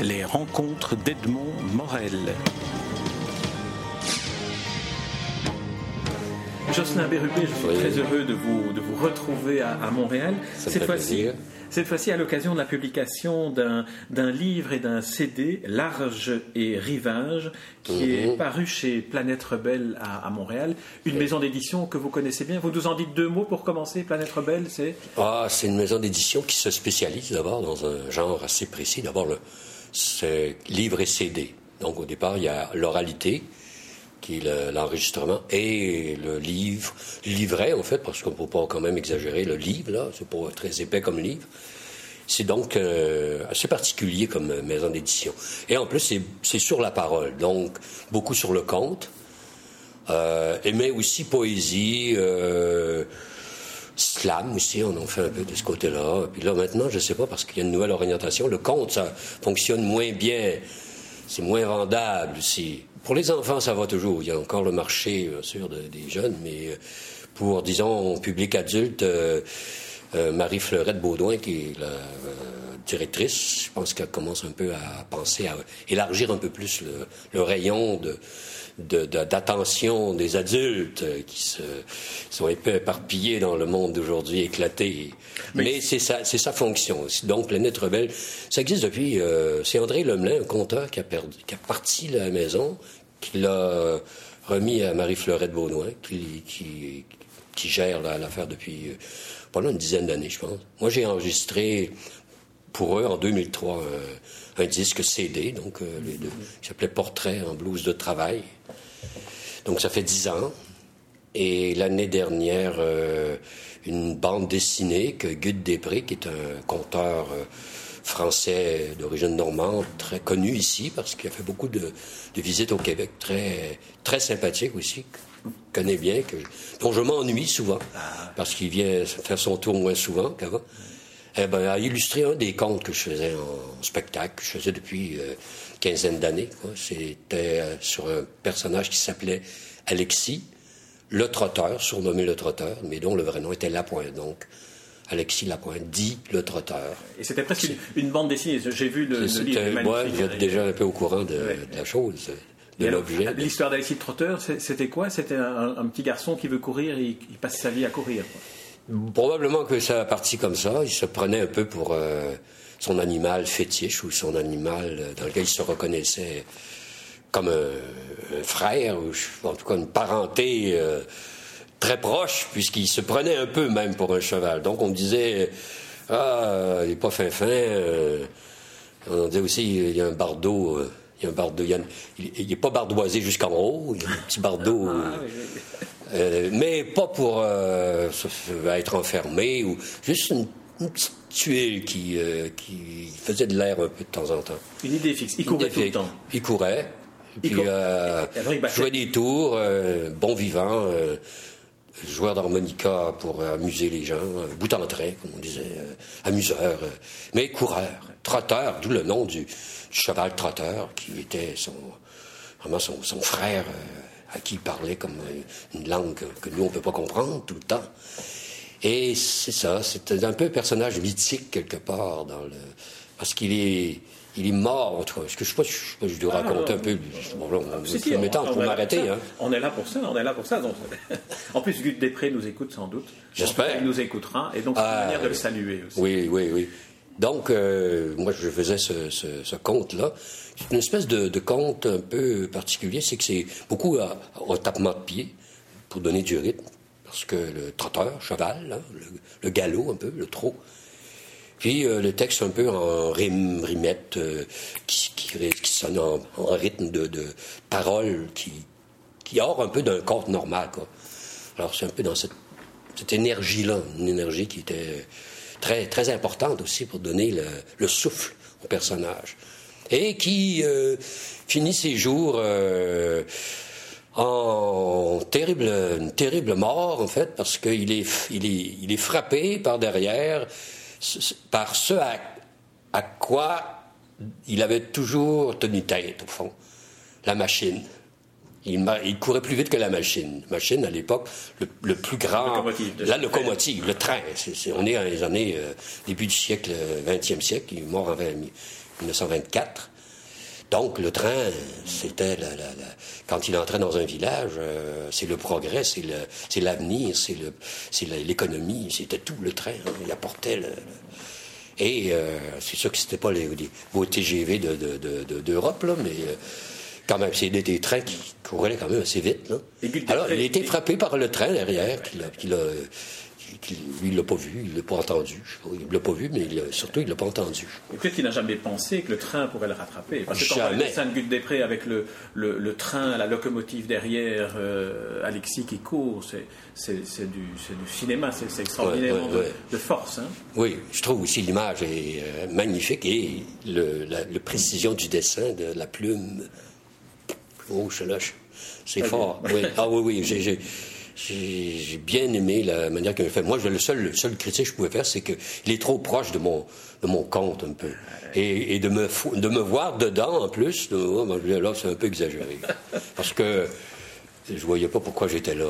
Les rencontres d'Edmond Morel. Jocelyn Bérubé, je suis très heureux de vous, de vous retrouver à, Montréal. cette fois-ci, cette fois-ci à l'occasion de la publication d'un livre et d'un CD, Large et Rivage, qui est mhm. paru chez Planète Rebelle à, Montréal, une maison d'édition que vous connaissez bien. Vous nous en dites deux mots pour commencer. Planète Rebelle, c'est? Ah, c'est une maison d'édition qui se spécialise d'abord dans un genre assez précis. D'abord, c'est livre et CD. Donc au départ, il y a l'oralité qui est l'enregistrement, et le livre, livret en fait, parce qu'on ne peut pas quand même exagérer le livre, là, c'est pas très épais comme livre. C'est donc euh, assez particulier comme maison d'édition. Et en plus, c'est sur la parole, donc beaucoup sur le conte, euh, mais aussi poésie, euh, slam aussi, on en fait un peu de ce côté-là. Puis là, maintenant, je ne sais pas, parce qu'il y a une nouvelle orientation, le conte, ça fonctionne moins bien, c'est moins vendable aussi. Pour les enfants, ça va toujours. Il y a encore le marché, bien sûr, des jeunes, mais euh, pour, disons, public adulte, euh, euh, Marie Fleurette Baudouin, qui est la directrice, je pense qu'elle commence un peu à penser à élargir un peu plus le, rayon de d'attention des adultes qui se, sont un peu éparpillés dans le monde d'aujourd'hui éclaté. Mais, c'est sa, sa fonction. Donc, Planète Rebelle, ça existe depuis... c'est André Lemelin, un conteur, qui a, perdu, qui a parti la maison, qui l'a remis à Marie-Fleurette Baudouin, qui, qui, qui gère l'affaire depuis euh, pendant une dizaine d'années, je pense. Moi, j'ai enregistré pour eux en 2003 un, disque CD, donc euh, les deux, qui s'appelait Portrait en blouse de travail. Donc ça fait dix ans. Et l'année dernière, euh, une bande dessinée que Gude Després, qui est un conteur français d'origine normande, très connu ici parce qu'il a fait beaucoup de, visites au Québec, très, très sympathique aussi, connaît bien, que, dont je m'ennuie souvent ah. parce qu'il vient faire son tour moins souvent qu'avant. Eh ben, a illustré un des contes que je faisais en spectacle, que je faisais depuis une euh, quinzaine d'années. C'était euh, sur un personnage qui s'appelait Alexis, le trotteur, surnommé le trotteur, mais dont le vrai nom était Lapointe. Donc, Alexis Lapointe, dit le trotteur. Et c'était presque une, bande dessinée. J'ai vu le, le livre. Moi, j'étais déjà un peu au courant de, la chose, de l'objet. L'histoire d'Alexis le trotteur, c'était quoi? C'était un, petit garçon qui veut courir et il passe sa vie à courir. Probablement que ça a parti comme ça. Il se prenait un peu pour euh, son animal fétiche ou son animal euh, dans lequel il se reconnaissait comme un, frère, ou en tout cas une parenté. Euh, très proche, puisqu'il se prenait un peu même pour un cheval. Donc on disait, ah, il n'est pas fin fin. Euh, on disait aussi, il y a un bardeau. Il y a un bardeau. Il n'est pas bardoisé jusqu'en haut. Il y a un petit bardeau. Euh, mais pas pour être enfermé ou juste une, petite tuile qui, qui faisait de l'air un peu de temps en temps. Une idée fixe. Il courait tout le temps. Il courait. Puis, jouait des tours, bon vivant joueur d'harmonica pour amuser les gens, euh, bout en train, comme on disait, euh, amuseur, euh, mais coureur, trotteur, d'où le nom du, cheval trotteur, qui était son, vraiment son, frère, à qui il parlait comme une langue que, nous, on ne peut pas comprendre tout le temps. Et c'est ça, c'est un peu un personnage mythique quelque part, dans le, parce qu'il est il est mort, en tout cas. Est-ce que je sais pas, je, je dois ah, raconter un peu. Bon, là, on, si, si, on, pour m'arrêter. Hein. On est là pour ça, on est là pour ça. Donc, en plus, Guy Després nous écoute sans doute. J'espère. Il nous écoutera, et donc c'est une ah, manière de le saluer aussi. Oui, oui, oui. Donc, euh, moi, je faisais ce, ce, ce conte-là. C'est une espèce de, de, conte un peu particulier, c'est que c'est beaucoup au tapement de pied pour donner du rythme, parce que le trotteur, cheval, hein, le, galop un peu, le trot, puis euh, le texte un peu en rime, rimette, euh, qui, sonne en, rythme de, de parole qui, qui hors un peu d'un conte normal. Alors c'est un peu dans cette énergie-là, une énergie qui était très, très importante aussi pour donner le, le souffle au personnage. Et qui euh, finit ses jours euh, en terrible, terrible mort, en fait, parce qu'il est, il est, il est frappé par derrière par ce à, quoi il avait toujours tenu tête, au fond, la machine. Il, il, courait plus vite que la machine. Machine, à l'époque, le, plus grand... la locomotive, le train. on est dans les années... Euh, début du siècle, 20e euh, siècle, il est mort en 20, 1924. Donc, le train, c'était quand il entrait dans un village, euh, c'est le progrès, c'est l'avenir, c'est l'économie, c'était tout le train. Hein. il apportait le, et euh, c'est sûr que c'était pas les, vos TGV d'Europe, là, mais euh, quand même, c'est des, trains qui couraient quand même assez vite. Là. Alors, il a été frappé par le train derrière, qui l'a lui, il l'a pas vu, il l'a pas entendu. Il l'a pas vu, mais surtout, il l'a pas entendu. Peut-être qu'il n'a jamais pensé que le train pourrait le rattraper. Parce que quand on voit Sainte-Gutte-des-Prés avec le, le, train, la locomotive derrière, euh, Alexis qui court, c'est du, du, cinéma, c'est extraordinaire de, force. Hein. Oui, je trouve aussi l'image est euh, magnifique et le, la, précision du dessin, de la plume. Oh, je c'est fort. Oui. Ah oui, oui, j'ai j'ai bien aimé la manière qu'il a fait. Moi, le seul, le seul critique que je pouvais faire, c'est qu'il est trop proche de mon, de mon compte, un peu. Et, de, me, de me voir dedans, en plus, oh, là, c'est un peu exagéré. Parce que je voyais pas pourquoi j'étais là.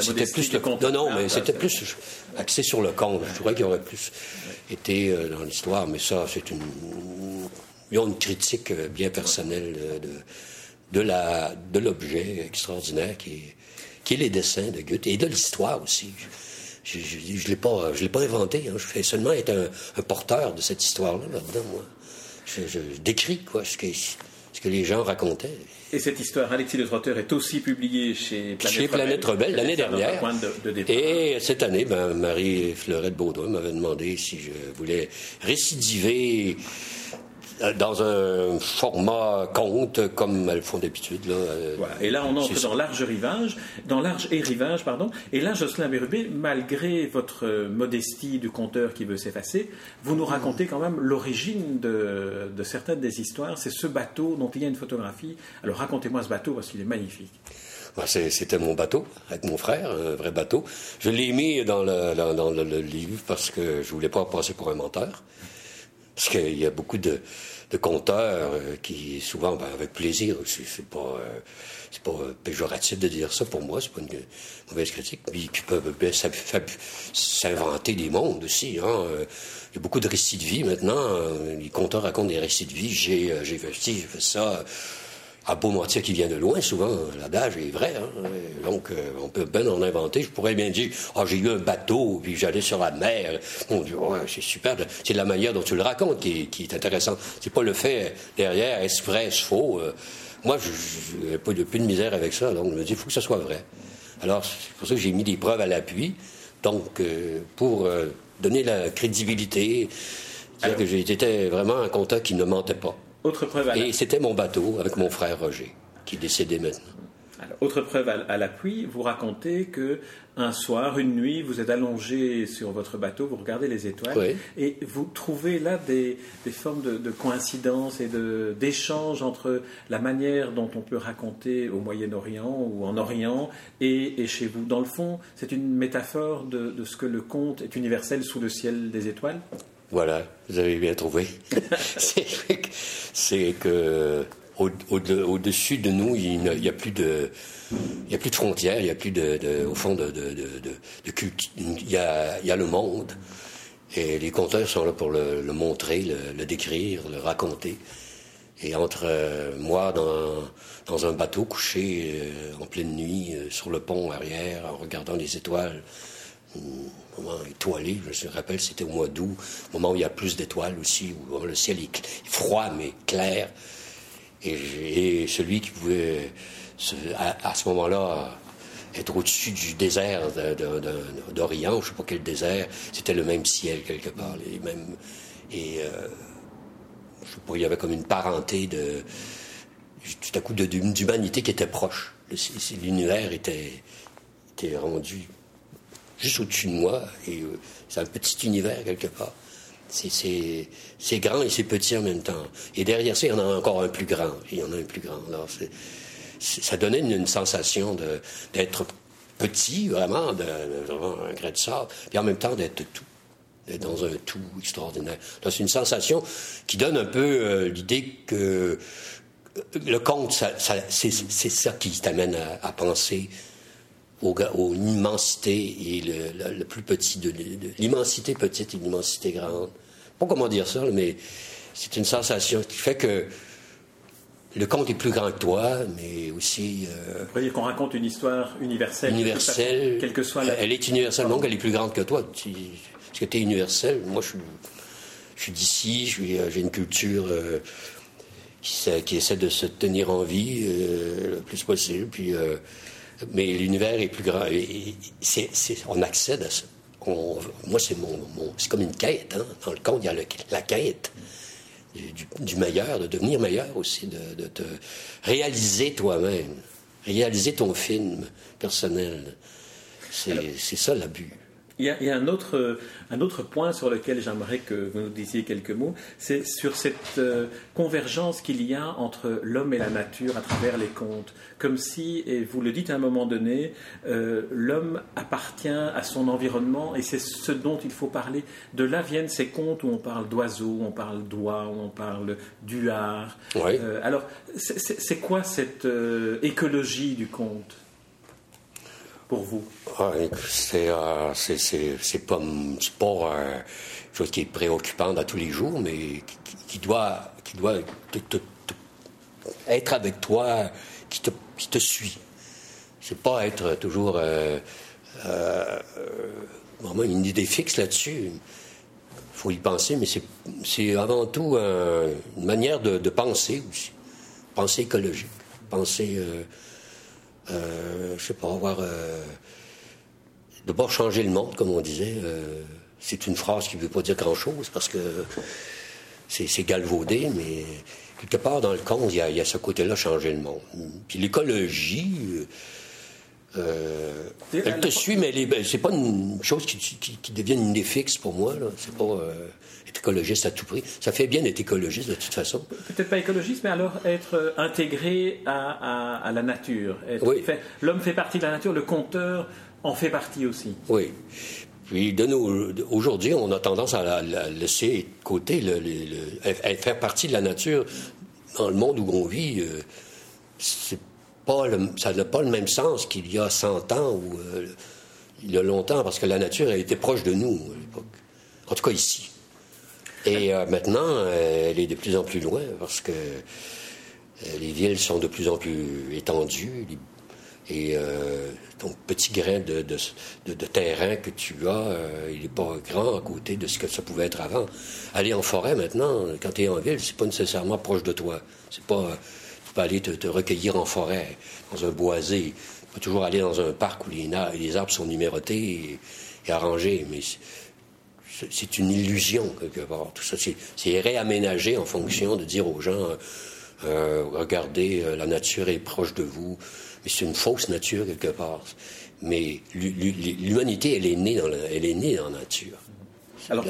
C'était plus le Non, non, mais c'était plus axé sur le compte. Je crois qu'il aurait plus été euh, dans l'histoire, mais ça, c'est une, une critique euh, bien personnelle de, de la, de l'objet extraordinaire qui est qui est les dessins de Goethe et de l'histoire aussi. Je ne l'ai pas, je l'ai pas inventé. Hein. Je fais seulement être un, porteur de cette histoire-là là-dedans, moi. Je, décris quoi, ce que, ce que les gens racontaient. Et cette histoire, Alexis Le Trotteur, est aussi publiée chez Planète, chez Planète Rebelle, l'année dernière. et cette année, ben, Marie-Fleurette Baudouin m'avait demandé si je voulais récidiver dans un format conte comme elles font d'habitude. Là, euh, voilà. Et là, on entre dans large rivage, dans large et rivage, pardon. Et là, Jocelyn Bérubé, malgré votre modestie du conteur qui veut s'effacer, vous nous racontez quand même l'origine de, de, certaines des histoires. C'est ce bateau dont il y a une photographie. Alors racontez-moi ce bateau parce qu'il est magnifique. Bah, c'était mon bateau, avec mon frère, un vrai bateau. Je l'ai mis dans le, dans, le, livre parce que je voulais pas passer pour un menteur. Parce qu'il y a beaucoup de, de conteurs euh, qui, souvent, ben, avec plaisir, c'est pas, euh, c'est pas péjoratif de dire ça pour moi, c'est pas une mauvaise critique, puis qui peuvent ben, s'inventer des mondes aussi. Hein. Il y a beaucoup de récits de vie maintenant. Les conteurs racontent des récits de vie. J'ai, j'ai fait ci, j'ai fait ça à Beaumortier qui vient de loin, souvent, l'adage est vrai. Hein. Donc, euh, on peut bien en inventer. Je pourrais bien dire, ah, j'ai eu un bateau, puis j'allais sur la mer. Mon Dieu, c'est super. C'est la manière dont tu le racontes qui, qui est intéressante. C'est pas le fait derrière, est-ce vrai, est-ce faux. Euh. moi, je n'ai pas de, plus de misère avec ça. Donc, je me dis, il faut que ça soit vrai. Alors, c'est pour ça que j'ai mis des preuves à l'appui. Donc, euh, pour donner la crédibilité, dire que j'étais vraiment un contact qui ne mentait pas. Autre preuve Et c'était mon bateau avec mon frère Roger, qui décédé maintenant. autre preuve à, l'appui, vous racontez que un soir, une nuit, vous êtes allongé sur votre bateau, vous regardez les étoiles, et vous trouvez là des, formes de, coïncidence et d'échange entre la manière dont on peut raconter au Moyen-Orient ou en Orient et, chez vous. Dans le fond, c'est une métaphore de, de ce que le conte est universel sous le ciel des étoiles? Voilà, vous avez bien trouvé. c'est que au-dessus de nous, il n'y a, plus de, il a plus de frontières, il n'y a plus de, au fond de, de, de culte. Il y, a, il y a le monde. Et les conteurs sont là pour le, montrer, le, décrire, le raconter. Et entre euh, moi dans, dans un bateau couché euh, en pleine nuit euh, sur le pont arrière en regardant les étoiles, moment étoilé, je me rappelle, c'était au mois d'août, moment où il y a plus d'étoiles aussi, où le ciel est froid mais clair. Et, celui qui pouvait, à, ce moment-là, être au-dessus du désert d'Orient, je ne sais pas quel désert, c'était le même ciel quelque part. Et euh, il y avait comme une parenté de tout à coup d'humanité qui était proche. L'univers était rendu juste au-dessus de moi, et euh, c'est un petit univers quelque part. C'est grand et c'est petit en même temps. Et derrière ça, il y en a encore un plus grand. Il y en a un plus grand. Ça donnait une, sensation d'être petit, vraiment, de, un grain de sable, puis en même temps d'être tout dans un tout extraordinaire. C'est une sensation qui donne un peu euh, l'idée que euh, le conte, c'est ça qui t'amène à, penser au, immensité et le, plus petit de, l'immensité petite et l'immensité grande. Pas comment dire ça, mais c'est une sensation qui fait que le conte est plus grand que toi, mais aussi. Euh, Vous dire qu'on raconte une histoire universelle. Universelle. Quelle que soit la... Elle est universelle, donc elle est plus grande que toi. Parce que tu es universel. Moi, je suis, je suis d'ici, j'ai une culture euh, qui, qui, essaie de se tenir en vie euh, le plus possible. Puis, euh, mais l'univers est plus grand. Et, on accède à ça. moi, c'est mon, c'est comme une quête. Hein. Dans le conte, il y a la quête du, meilleur, de devenir meilleur aussi, de, te réaliser toi-même, réaliser ton film personnel. C'est ça l'abus. Il y, a, il y a, un, autre, un autre point sur lequel j'aimerais que vous nous disiez quelques mots, c'est sur cette euh, convergence qu'il y a entre l'homme et la nature à travers les contes. Comme si, et vous le dites à un moment donné, euh, l'homme appartient à son environnement et c'est ce dont il faut parler. De là viennent ces contes où on parle d'oiseaux, on parle d'oies, on parle d'huards. Euh, alors, c'est quoi cette écologie du conte? Pour vous? Ah, C'est euh, pas, pas euh, chose qui est préoccupante à tous les jours, mais qui, doit, qui doit être avec toi, qui te, qui te suit. C'est pas être toujours euh, euh, vraiment une idée fixe là-dessus. Il faut y penser, mais c'est avant tout une manière de, de, penser aussi. Penser écologique, penser euh, je sais pas, avoir. Euh, pas changer le monde, comme on disait. Euh, c'est une phrase qui ne veut pas dire grand-chose parce que c'est galvaudé, mais quelque part dans le conte, il y a, ce côté-là, changer le monde. Puis l'écologie. Euh, elle te suit, mais c'est pas une chose qui, qui, qui, devient une idée fixe pour moi. C'est pas écologiste à tout prix. Ça fait bien d'être écologiste de toute façon. Peut-être pas écologiste, mais alors être euh, intégré à, la nature. L'homme fait partie de la nature, le compteur en fait partie aussi. Oui. Puis aujourd'hui, on a tendance à la, laisser de côté, le, faire partie de la nature dans le monde où on vit. Euh, c'est pas ça n'a pas le même sens qu'il y a 100 ans ou euh, il y a longtemps, parce que la nature a été proche de nous à l'époque. En tout cas ici. Et euh, maintenant, euh, elle est de plus en plus loin parce que euh, les villes sont de plus en plus étendues. Et ton petit grain de, de, terrain que tu as, il n'est pas grand à côté de ce que ça pouvait être avant. Aller en forêt maintenant, quand tu es en ville, c'est pas nécessairement proche de toi. C'est pas, peux aller te, recueillir en forêt, dans un boisé. Tu peux toujours aller dans un parc où les, les arbres sont numérotés et, et arrangés. Mais c'est une illusion quelque part. Tout ça, c'est réaménagé en fonction de dire aux gens euh, euh, regardez, euh, la nature est proche de vous, mais c'est une fausse nature quelque part. Mais l'humanité, elle est née dans la, elle est née dans la nature. Alors,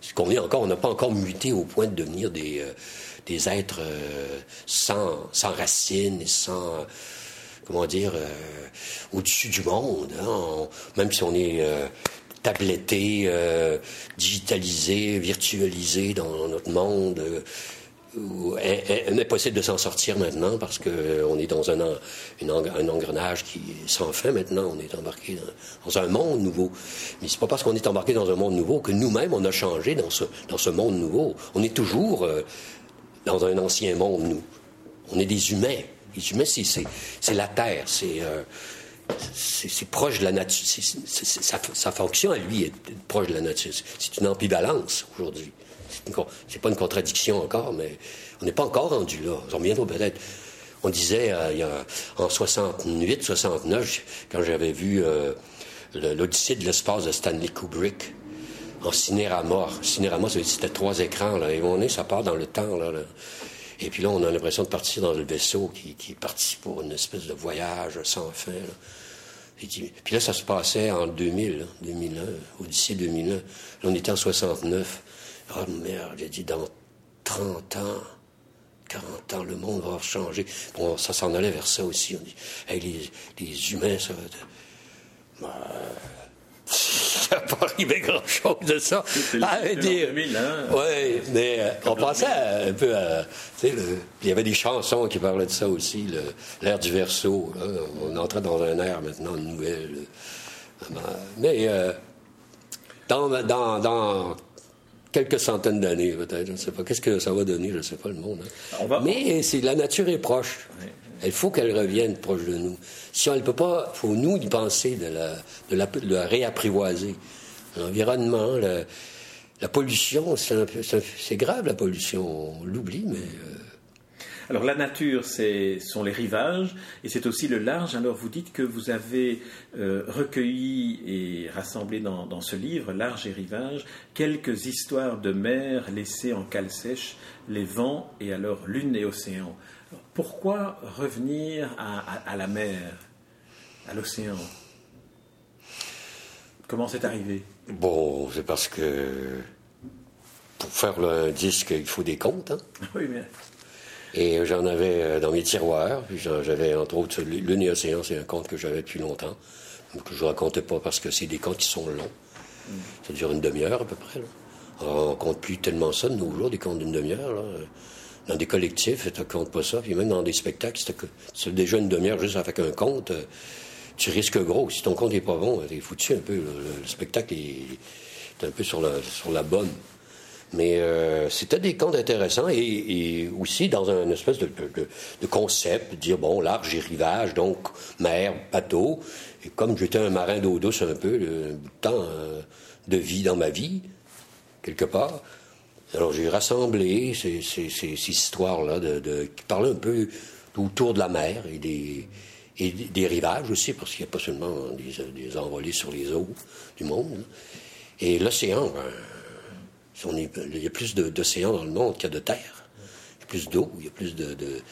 ce qu'on est encore, on n'a pas encore muté au point de devenir des, des êtres sans, sans racines sans comment dire, au-dessus du monde. Hein. même si on est tabletté, euh, digitalisé, virtualisé dans notre monde. Euh, il est possible de s'en sortir maintenant parce qu'on est dans un, engrenage qui est sans maintenant. On est embarqué dans, un monde nouveau. Mais c'est pas parce qu'on est embarqué dans un monde nouveau que nous-mêmes on a changé dans ce, dans ce monde nouveau. On est toujours euh, dans un ancien monde, nous. On est des humains. Les humains, c'est la Terre. C'est c'est proche de la nature. sa, fonction à lui est proche de la nature. C'est une ambivalence aujourd'hui. C'est pas une contradiction encore, mais on n'est pas encore rendu là. On bientôt peut-être. On disait euh, en 68, 69, quand j'avais vu euh, l'Odyssée de l'espace de Stanley Kubrick en cinérama. Cinérama, c'était trois écrans, là, et on est, ça part dans le temps, là. Et puis là, on a l'impression de partir dans le vaisseau qui, qui, est parti pour une espèce de voyage sans fin. Puis là, ça se passait en 2000, 2001, Odyssée 2001. Là, on était en 69. Oh merde, j'ai dit, dans 30 ans, 40 ans, le monde va changer. Bon, ça s'en allait vers ça aussi. On dit, hey, les, humains, ça va... Pas arrivé grand-chose de ça. Ah, dire, hein. Oui, mais euh, on pensait un peu à. Il y avait des chansons qui parlaient de ça aussi, l'air du verso. On entrait dans un air maintenant nouvelle. Mais euh, dans, dans, dans quelques centaines d'années, peut-être. Je ne sais pas. Qu'est-ce que ça va donner? Je ne sais pas, le monde. Hein. Mais c'est, la nature est proche. Il faut qu'elle revienne proche de nous. Si on ne peut pas, il faut nous y penser, de la, de la, de la réapprivoiser. L'environnement, la, pollution, c'est grave la pollution. On l'oublie, mais. Euh, alors la nature, ce sont les rivages et c'est aussi le large. Alors vous dites que vous avez euh, recueilli et rassemblé dans, ce livre, Large et rivage, quelques histoires de mer laissées en cale sèche, les vents et alors lune et océan. pourquoi revenir à, la mer, à l'océan? Comment c'est arrivé? Bon, c'est parce que pour faire le disque, il faut des comptes. Hein? Oui, mais et j'en avais euh, dans mes tiroirs. Puis j'avais, entre autres, Le Océan, c'est un conte que j'avais depuis longtemps, que je ne racontais pas parce que c'est des contes qui sont longs. Mm. Ça dure une demi-heure à peu près. on ne compte plus tellement ça de nos jours, des contes d'une demi-heure. Dans des collectifs, tu ne comptes pas ça. Puis même dans des spectacles, c'est déjà une demi-heure juste avec un conte. Tu risques gros. Si ton compte n'est pas bon, t'es foutu un peu. Le, spectacle est, un peu sur la, bonne. Mais euh, c'était des contes intéressants et, aussi dans un espèce de, concept, de dire, bon, large et rivage, donc mer, bateau. Et comme j'étais un marin d'eau douce un peu, le temps euh, de vie dans ma vie, quelque part, alors j'ai rassemblé ces, histoires-là de, qui parlaient un peu autour de la mer et des, et des rivages aussi, parce qu'il n'y a pas seulement des, des, envolées sur les eaux du monde. Et l'océan, ben, il y a plus d'océans dans le monde qu'il y a de terre. Il y a plus d'eau, il y a plus de, de,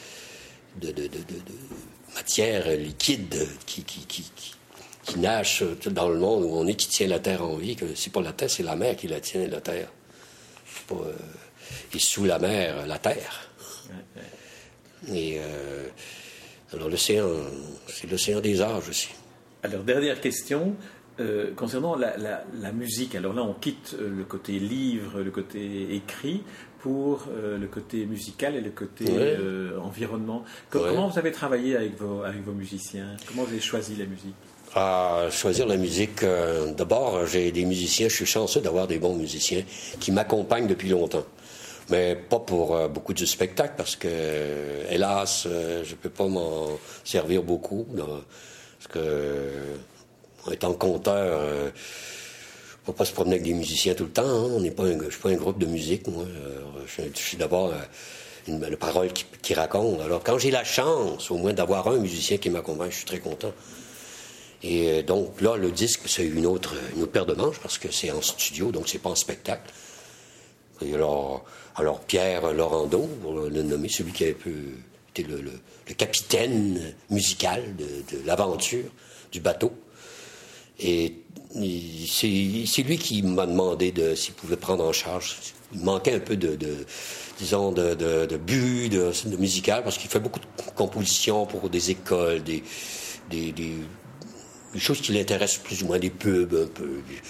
matière liquide qui, qui, qui, nage dans le monde où on est, qui tient la terre en vie. Que c'est pas la terre, c'est la mer qui la tient, la terre. Pas, euh, et sous la mer, la terre. Et euh, alors l'océan, c'est l'océan des âges aussi. Alors dernière question, euh, concernant la, musique, alors là on quitte euh, le côté livre, le côté écrit pour euh, le côté musical et le côté environnement. Comment vous avez travaillé avec vos, avec vos musiciens? Comment vous avez choisi la musique? À choisir la musique, d'abord, j'ai des musiciens, je suis chanceux d'avoir des bons musiciens qui m'accompagnent depuis longtemps. Mais pas pour beaucoup de spectacles, parce que, hélas, je ne peux pas m'en servir beaucoup. parce que en étant conteur, euh, faut pas se promener avec des musiciens tout le temps. Hein. On n'est pas, je suis pas un groupe de musique, moi. je, suis d'abord euh, une, parole qui, raconte. Alors quand j'ai la chance, au moins d'avoir un musicien qui m'accompagne, je suis très content. Et euh, donc là, le disque, c'est une autre, une autre paire de manches parce que c'est en studio, donc c'est pas en spectacle. Alors, alors Pierre Laurando, pour le nommer, celui qui a été le, capitaine musical de l'aventure du bateau. Et c'est lui qui m'a demandé de, s'il pouvait prendre en charge. Il manquait un peu de, disons, de, de, but, de, musical, parce qu'il fait beaucoup de compositions pour des écoles, des, des, choses qui l'intéressent plus ou moins, des pubs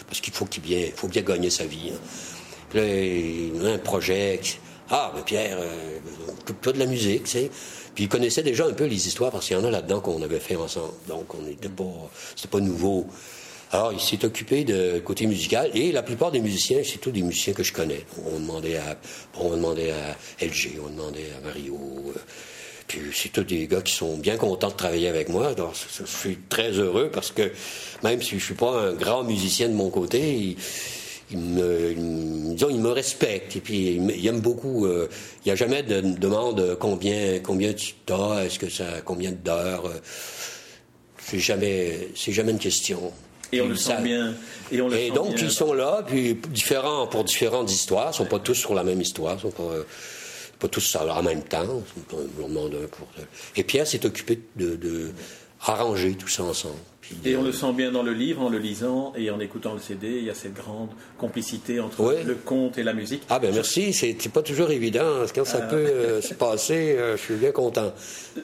parce qu'il faut qu'il bien, faut bien gagner sa vie. Hein. A un projet. Ah, ben Pierre, euh, occupe-toi de la musique, tu sais. Puis il connaissait déjà un peu les histoires parce qu'il y en a là-dedans qu'on avait fait ensemble. Donc on n'était pas, c'était pas nouveau. Alors, il s'est occupé de côté musical et la plupart des musiciens, c'est tous des musiciens que je connais. On demandait à, on demandait à LG, on demandait à Mario. Euh, puis c'est tous des gars qui sont bien contents de travailler avec moi. Donc, je suis très heureux parce que même si je suis pas un grand musicien de mon côté, il, me, il, me respecte et puis il, aime beaucoup. Euh, il n'y a jamais de, demande combien, combien tu as, est-ce que ça, combien d'heures. Euh, c'est jamais, c'est jamais une question. Et on le sent bien. Et, on le et donc, ils sont là, puis différents, pour différentes histoires. Ils ne sont pas tous sur la même histoire. Ils ne sont pas, pas tous en même temps. Et Pierre s'est occupé de, de arranger tout ça ensemble. Et on le sent bien dans le livre, en le lisant et en écoutant le CD, il y a cette grande complicité entre le conte et la musique. Ah ben merci, c'est pas toujours évident. Quand ça ah. peut euh, se passer, euh, je suis bien content.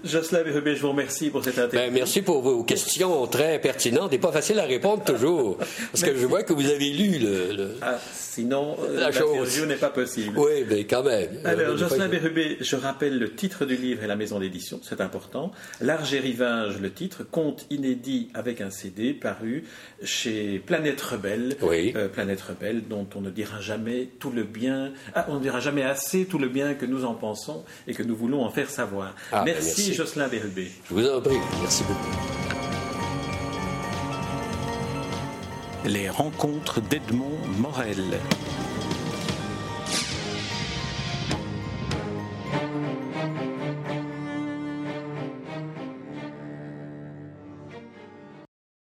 Jocelyn Rubé, je vous remercie pour cette interview. Ben, merci pour vos questions très pertinentes et pas faciles à répondre toujours. Parce que je vois que vous avez lu le... Ah, sinon, euh, la, chose n'est pas possible. Oui, mais quand même. Alors, Jocelyn Bérubé, je rappelle le titre du livre et la maison d'édition, c'est important. Large rivage, le titre, conte inédit avec avec un CD paru chez Planète Rebelle. Oui. Euh, Planète Rebelle, dont on ne dira jamais tout le bien, ah, on ne dira jamais assez tout le bien que nous en pensons et que nous voulons en faire savoir. Ah, ben, merci, merci. Jocelyn Verbé. Je vous en prie. Merci beaucoup. Les rencontres d'Edmond Morel.